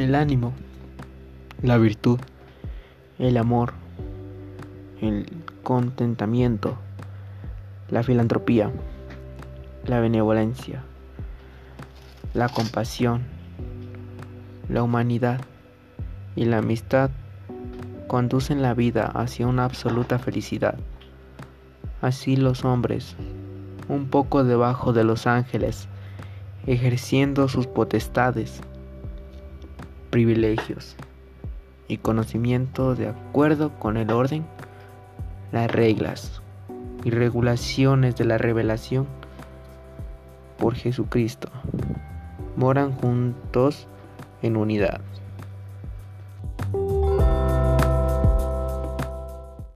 el ánimo, la virtud, el amor, el contentamiento, la filantropía, la benevolencia, la compasión, la humanidad y la amistad conducen la vida hacia una absoluta felicidad. Así los hombres, un poco debajo de los ángeles, ejerciendo sus potestades, privilegios y conocimiento de acuerdo con el orden, las reglas y regulaciones de la revelación por Jesucristo, moran juntos en unidad.